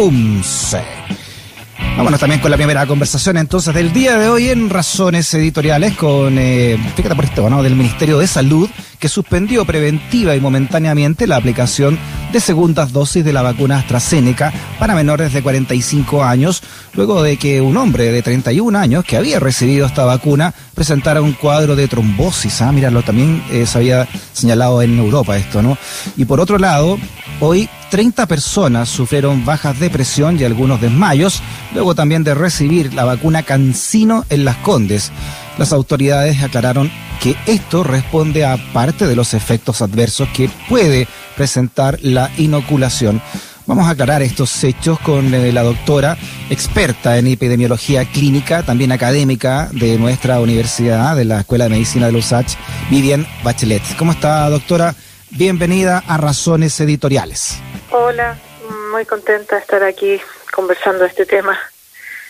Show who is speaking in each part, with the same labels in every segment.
Speaker 1: UMCE. Vámonos también con la primera conversación entonces del día de hoy en Razones Editoriales con, eh, fíjate por esto, ¿no? del Ministerio de Salud que suspendió preventiva y momentáneamente la aplicación de segundas dosis de la vacuna AstraZeneca para menores de 45 años, luego de que un hombre de 31 años que había recibido esta vacuna presentara un cuadro de trombosis. Ah, míralo, también eh, se había señalado en Europa esto, ¿no? Y por otro lado, hoy 30 personas sufrieron bajas de presión y algunos desmayos, luego también de recibir la vacuna Cancino en Las Condes. Las autoridades aclararon que esto responde a parte de los efectos adversos que puede presentar la inoculación. Vamos a aclarar estos hechos con eh, la doctora experta en epidemiología clínica, también académica de nuestra universidad, de la Escuela de Medicina de USACH, Vivian Bachelet. ¿Cómo está, doctora? Bienvenida a Razones Editoriales.
Speaker 2: Hola, muy contenta de estar aquí conversando este tema.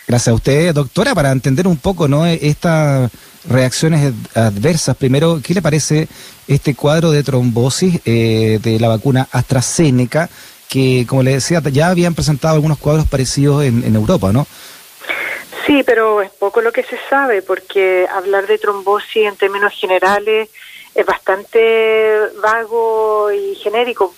Speaker 1: Gracias a usted, doctora, para entender un poco ¿no? estas reacciones adversas. Primero, ¿qué le parece este cuadro de trombosis eh, de la vacuna AstraZeneca? Que, como le decía, ya habían presentado algunos cuadros parecidos en, en Europa, ¿no?
Speaker 2: Sí, pero es poco lo que se sabe, porque hablar de trombosis en términos generales es bastante vago y genérico.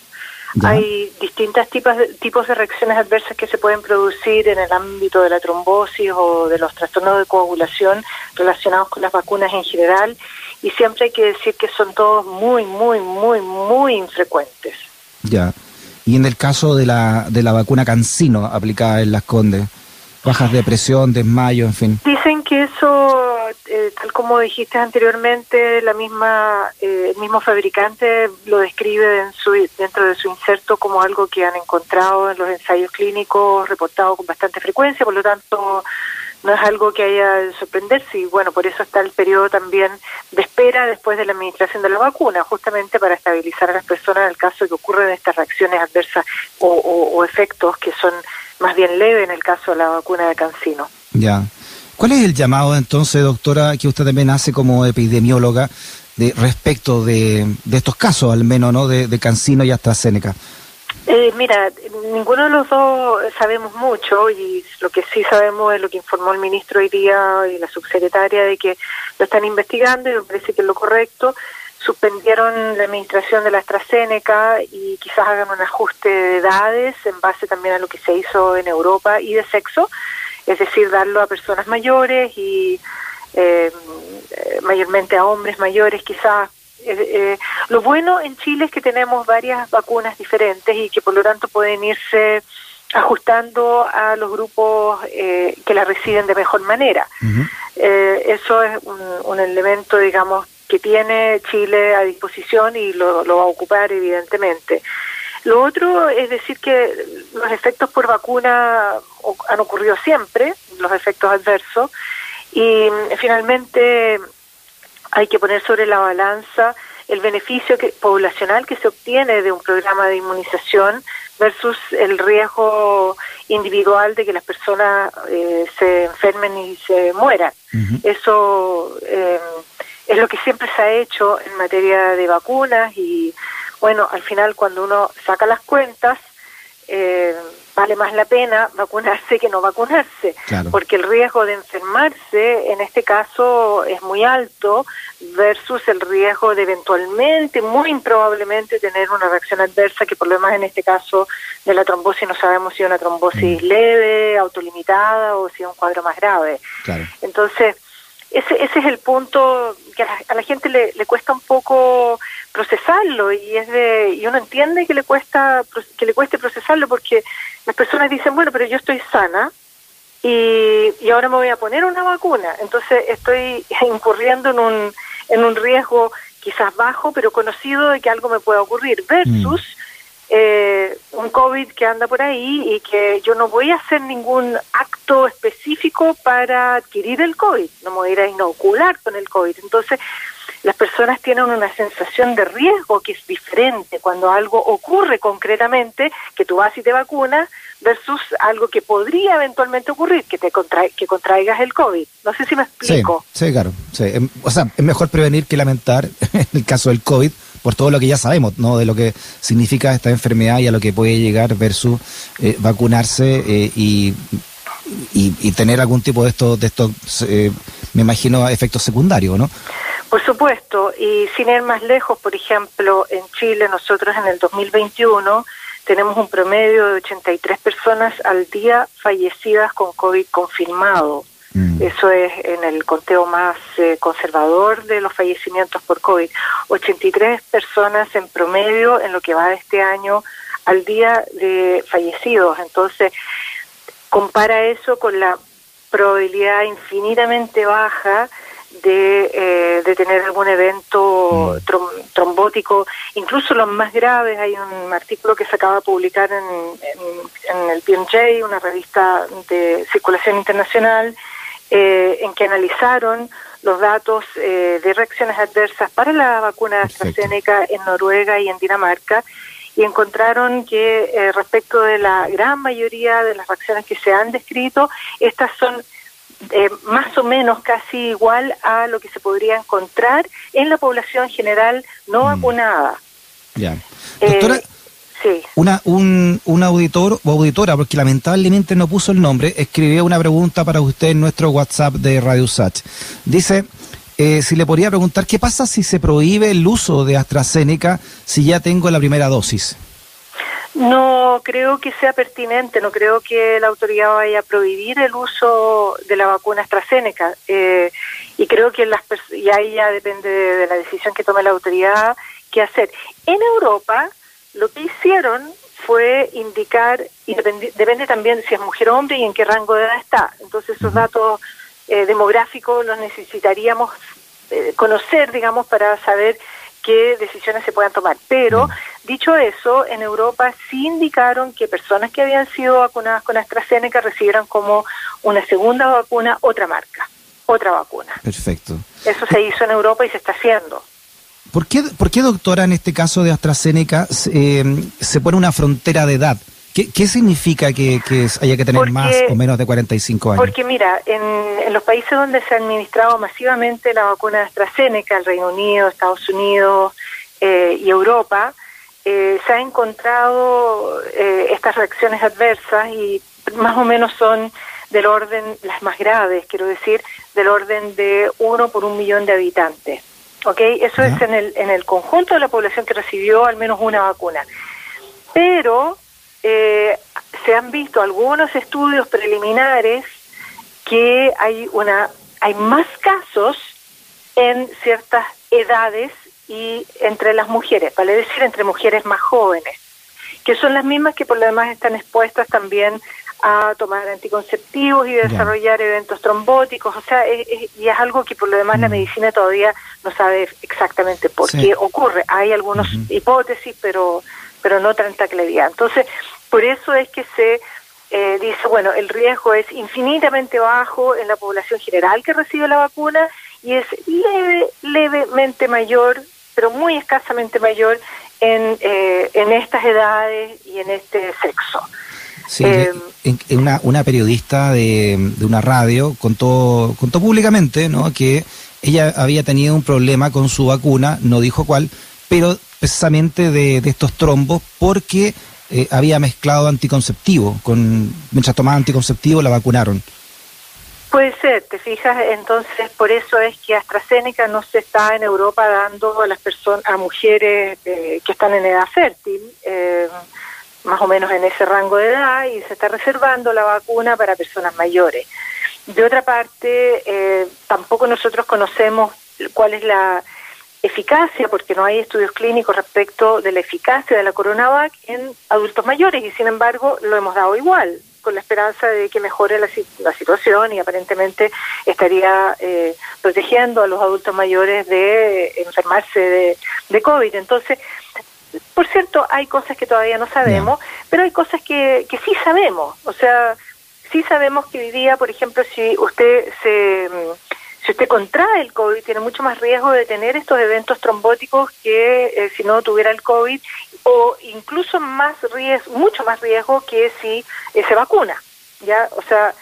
Speaker 2: Hay distintos tipos de, tipos de reacciones adversas que se pueden producir en el ámbito de la trombosis o de los trastornos de coagulación relacionados con las vacunas en general y siempre hay que decir que son todos muy, muy, muy, muy infrecuentes.
Speaker 1: Ya. Y en el caso de la, de la vacuna Cancino aplicada en las Condes, bajas de presión, desmayo, en fin.
Speaker 2: Dicen como dijiste anteriormente, la misma, eh, el mismo fabricante lo describe en dentro de su inserto como algo que han encontrado en los ensayos clínicos reportados con bastante frecuencia, por lo tanto no es algo que haya de sorprenderse y bueno, por eso está el periodo también de espera después de la administración de la vacuna, justamente para estabilizar a las personas en el caso que ocurran estas reacciones adversas o, o, efectos que son más bien leve en el caso de la vacuna de Cancino.
Speaker 1: Ya. ¿Cuál es el llamado entonces, doctora, que usted también hace como epidemióloga de respecto de, estos casos, al menos, ¿no? De, de Cancino y AstraZeneca.
Speaker 2: Eh, mira, ninguno de los dos sabemos mucho y lo que sí sabemos es lo que informó el ministro hoy día y la subsecretaria de que lo están investigando y me parece que es lo correcto. Suspendieron la administración de la AstraZeneca y quizás hagan un ajuste de edades en base también a lo que se hizo en Europa y de sexo, es decir, darlo a personas mayores y eh, mayormente a hombres mayores quizás eh, eh, lo bueno en Chile es que tenemos varias vacunas diferentes y que por lo tanto pueden irse ajustando a los grupos eh, que la reciben de mejor manera. Uh -huh. eso es un, un, elemento, digamos, que tiene Chile a disposición y lo, lo va a ocupar evidentemente. Lo otro es decir que los efectos por vacuna han ocurrido siempre, los efectos adversos, y finalmente hay que poner sobre la balanza el beneficio que, poblacional que se obtiene de un programa de inmunización versus el riesgo individual de que las personas eh, se enfermen y se mueran. Uh -huh. Eso eh, es lo que siempre se ha hecho en materia de vacunas y bueno, al final cuando uno saca las cuentas, eh, vale más la pena vacunarse que no vacunarse, claro. porque el riesgo de enfermarse en este caso es muy alto versus el riesgo de eventualmente, muy improbablemente, tener una reacción adversa que por lo demás en este caso de la trombosis no sabemos si es una trombosis mm. leve, autolimitada o si es un cuadro más grave.
Speaker 1: Claro.
Speaker 2: Entonces, ese, ese es el punto que a la, a la gente le, le, cuesta un poco procesarlo y es de y uno entiende que le cuesta que le cueste procesarlo porque las personas dicen bueno pero yo estoy sana y, y ahora me voy a poner una vacuna entonces estoy incurriendo en un en un riesgo quizás bajo pero conocido de que algo me pueda ocurrir versus mm eh, un COVID que anda por ahí y que yo no voy a hacer ningún acto específico para adquirir el COVID, no me voy a ir a inocular con el COVID. Entonces, las personas tienen una sensación de riesgo que es diferente cuando algo ocurre concretamente, que tú vas y te vacunas, versus algo que podría eventualmente ocurrir, que te contra que contraigas el COVID. No sé si me explico.
Speaker 1: Sí, sí claro. Sí. O sea, es mejor prevenir que lamentar en el caso del COVID, por todo lo que ya sabemos, ¿no? De lo que significa esta enfermedad y a lo que puede llegar versus eh, vacunarse eh, y, y, tener algún tipo de estos, de estos me imagino, efectos secundarios, ¿no?
Speaker 2: Por supuesto, y sin ir más lejos, por ejemplo, en Chile nosotros en el 2021 tenemos un promedio de 83 personas al día fallecidas con COVID confirmado. Mm. Eso es en el conteo más eh, conservador de los fallecimientos por COVID. 83 personas en promedio en lo que va de este año al día de fallecidos. Entonces, compara eso con la probabilidad infinitamente baja de, eh, de tener algún evento trombótico, incluso los más graves. Hay un artículo que se acaba de publicar en, en, el PMJ, una revista de circulación internacional, eh, en que analizaron los datos eh, de reacciones adversas para la vacuna de AstraZeneca en Noruega y en Dinamarca y encontraron que respecto de la gran mayoría de las reacciones que se han descrito, estas son eh, más o menos casi igual a lo que se podría encontrar en la población general no mm. vacunada.
Speaker 1: Ya. Eh, sí. una, un, un auditor o auditora, porque lamentablemente no puso el nombre, escribió una pregunta para usted en nuestro WhatsApp de Radio Sach. Dice, eh, si le podría preguntar, ¿qué pasa si se prohíbe el uso de AstraZeneca si ya tengo la primera dosis?
Speaker 2: No creo que sea pertinente, no creo que la autoridad vaya a prohibir el uso de la vacuna AstraZeneca. Eh, y creo que las y ahí ya depende de, la decisión que tome la autoridad qué hacer. En Europa, lo que hicieron fue indicar, y depende, también si es mujer o hombre y en qué rango de edad está. Entonces, esos datos eh, demográficos los necesitaríamos eh, conocer, digamos, para saber qué decisiones se puedan tomar. Pero, dicho eso, en Europa sí indicaron que personas que habían sido vacunadas con AstraZeneca recibieran como una segunda vacuna otra marca, otra vacuna.
Speaker 1: Perfecto.
Speaker 2: Eso se hizo en Europa y se está haciendo.
Speaker 1: ¿Por qué, por qué doctora, en este caso de AstraZeneca, eh, se pone una frontera de edad? ¿Qué, significa que, haya que tener más o menos de 45 años?
Speaker 2: Porque mira, en, los países donde se ha administrado masivamente la vacuna de AstraZeneca, el Reino Unido, Estados Unidos eh, y Europa, eh, se ha encontrado eh, estas reacciones adversas y más o menos son del orden, las más graves, quiero decir, del orden de uno por un millón de habitantes. ¿Ok? Eso es en el, en el conjunto de la población que recibió al menos una vacuna. Pero eh, se han visto algunos estudios preliminares que hay una hay más casos en ciertas edades y entre las mujeres, vale decir entre mujeres más jóvenes, que son las mismas que por lo demás están expuestas también a tomar anticonceptivos y desarrollar eventos trombóticos, o sea, y es algo que por lo demás la mm. medicina todavía no sabe exactamente por qué ocurre. Hay algunas hipótesis, pero pero no tanta claridad. Entonces, por eso es que se eh, dice, bueno, el riesgo es infinitamente bajo en la población general que recibe la vacuna y es leve, levemente mayor, pero muy escasamente mayor en, eh, en estas edades y en este sexo.
Speaker 1: Sí, eh, una, una periodista de, de, una radio contó, contó públicamente ¿no? que ella había tenido un problema con su vacuna, no dijo cuál, pero precisamente de, estos trombos porque eh, había mezclado anticonceptivo, con, mientras tomaba anticonceptivo la vacunaron.
Speaker 2: Puede ser, te fijas, entonces por eso es que AstraZeneca no se está en Europa dando a las personas, a mujeres eh, que están en edad fértil, eh, más o menos en ese rango de edad, y se está reservando la vacuna para personas mayores. De otra parte, tampoco nosotros conocemos cuál es la, eficacia, porque no hay estudios clínicos respecto de la eficacia de la coronavac en adultos mayores y sin embargo lo hemos dado igual, con la esperanza de que mejore la, situación y aparentemente estaría eh, protegiendo a los adultos mayores de enfermarse de, de COVID. Entonces, por cierto, hay cosas que todavía no sabemos, pero hay cosas que, que sí sabemos. O sea, sí sabemos que hoy día, por ejemplo, si usted se si usted contrae el COVID, tiene mucho más riesgo de tener estos eventos trombóticos que eh, si no tuviera el COVID, o incluso más riesgo, mucho más riesgo que si eh, se vacuna. ¿ya? O sea,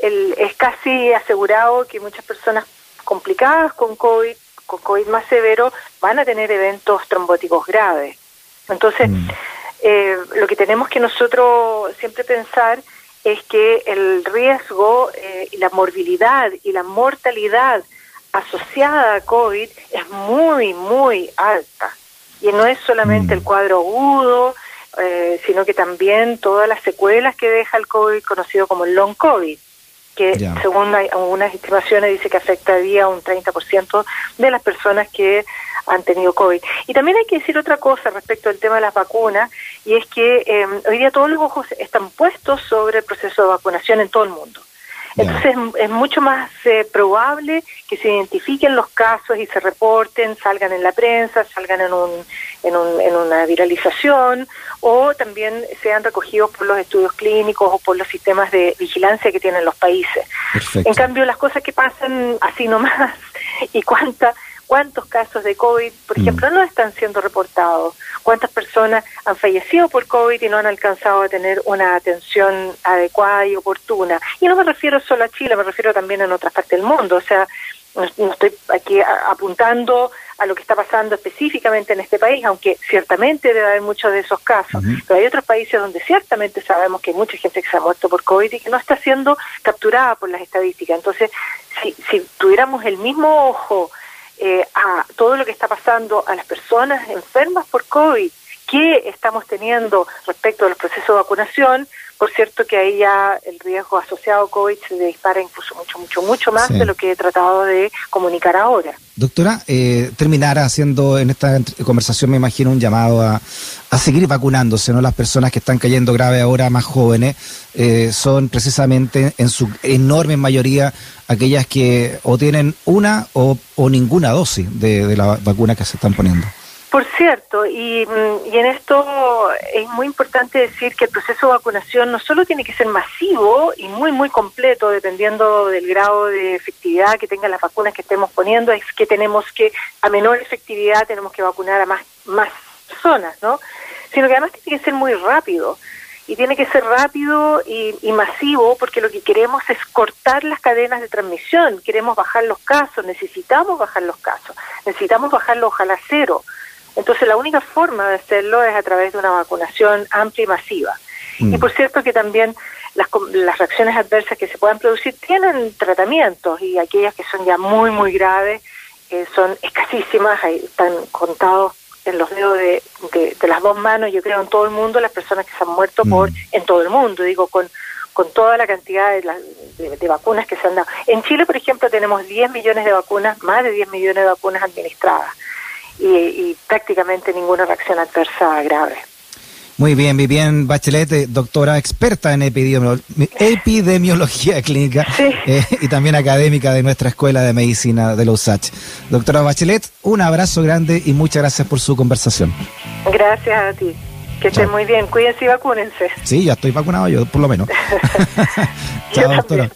Speaker 2: el, es casi asegurado que muchas personas complicadas con COVID, con COVID más severo van a tener eventos trombóticos graves. Entonces, mm. eh, lo que tenemos que nosotros siempre pensar es que el riesgo eh, y la morbilidad y la mortalidad asociada a COVID es muy, muy alta. Y no es solamente mm. el cuadro agudo, eh, sino que también todas las secuelas que deja el COVID, conocido como el long COVID, que según algunas estimaciones dice que afectaría a un 30% de las personas que han tenido COVID. Y también hay que decir otra cosa respecto al tema de las vacunas, y es que eh, hoy día todos los ojos están puestos sobre el proceso de vacunación en todo el mundo. Entonces es, mucho más eh, probable que se identifiquen los casos y se reporten, salgan en la prensa, salgan en, un, en, un, en una viralización o también sean recogidos por los estudios clínicos o por los sistemas de vigilancia que tienen los países. En cambio, las cosas que pasan así nomás y cuánta cuántos casos de COVID, por mm. ejemplo, no están siendo reportados, cuántas personas han fallecido por COVID y no han alcanzado a tener una atención adecuada y oportuna. Y no me refiero solo a Chile, me refiero también a otras partes del mundo, o sea, no, estoy aquí apuntando a lo que está pasando específicamente en este país, aunque ciertamente debe haber muchos de esos casos, pero hay otros países donde ciertamente sabemos que hay mucha gente que se ha muerto por COVID y que no está siendo capturada por las estadísticas. Entonces, si, si tuviéramos el mismo ojo eh, a todo lo que está pasando a las personas enfermas por COVID que estamos teniendo respecto al proceso de vacunación, por cierto que ahí ya el riesgo asociado a COVID se dispara incluso mucho, mucho, mucho más de lo que he tratado de comunicar ahora.
Speaker 1: Doctora, eh, terminar haciendo en esta conversación, me imagino, un llamado a, a seguir vacunándose, ¿no? Las personas que están cayendo grave ahora, más jóvenes, eh, son precisamente en su enorme mayoría aquellas que o tienen una o, o ninguna dosis de, de la vacuna que se están poniendo.
Speaker 2: Por cierto, y, mm, y, en esto es muy importante decir que el proceso de vacunación no solo tiene que ser masivo y muy, muy completo, dependiendo del grado de efectividad que tengan las vacunas que estemos poniendo, es que tenemos que, a menor efectividad, tenemos que vacunar a más, más personas, ¿no? Sino que además tiene que ser muy rápido. Y tiene que ser rápido y, y masivo porque lo que queremos es cortar las cadenas de transmisión, queremos bajar los casos, necesitamos bajar los casos, necesitamos bajarlo ojalá cero entonces la única forma de hacerlo es a través de una vacunación amplia y masiva. Y mm. por cierto que también las, las reacciones adversas que se puedan producir tienen tratamientos y aquellas que son ya muy, muy graves eh, son escasísimas, ahí están contados en los dedos de, de, las dos manos, yo creo, en todo el mundo, las personas que se han muerto por mm. en todo el mundo, digo, con, con toda la cantidad de, de, vacunas que se han dado. En Chile, por ejemplo, tenemos 10 millones de vacunas, más de 10 millones de vacunas administradas y, prácticamente ninguna reacción adversa grave.
Speaker 1: Muy bien, Vivian Bachelet, eh, doctora experta en epidemiología clínica eh, y también académica de nuestra Escuela de Medicina de la USACH. Doctora Bachelet, un abrazo grande y muchas gracias por su conversación.
Speaker 2: Gracias a ti. Que estén muy bien. Cuídense y vacúnense.
Speaker 1: Sí, ya estoy vacunado yo, por lo menos. Chao, doctora.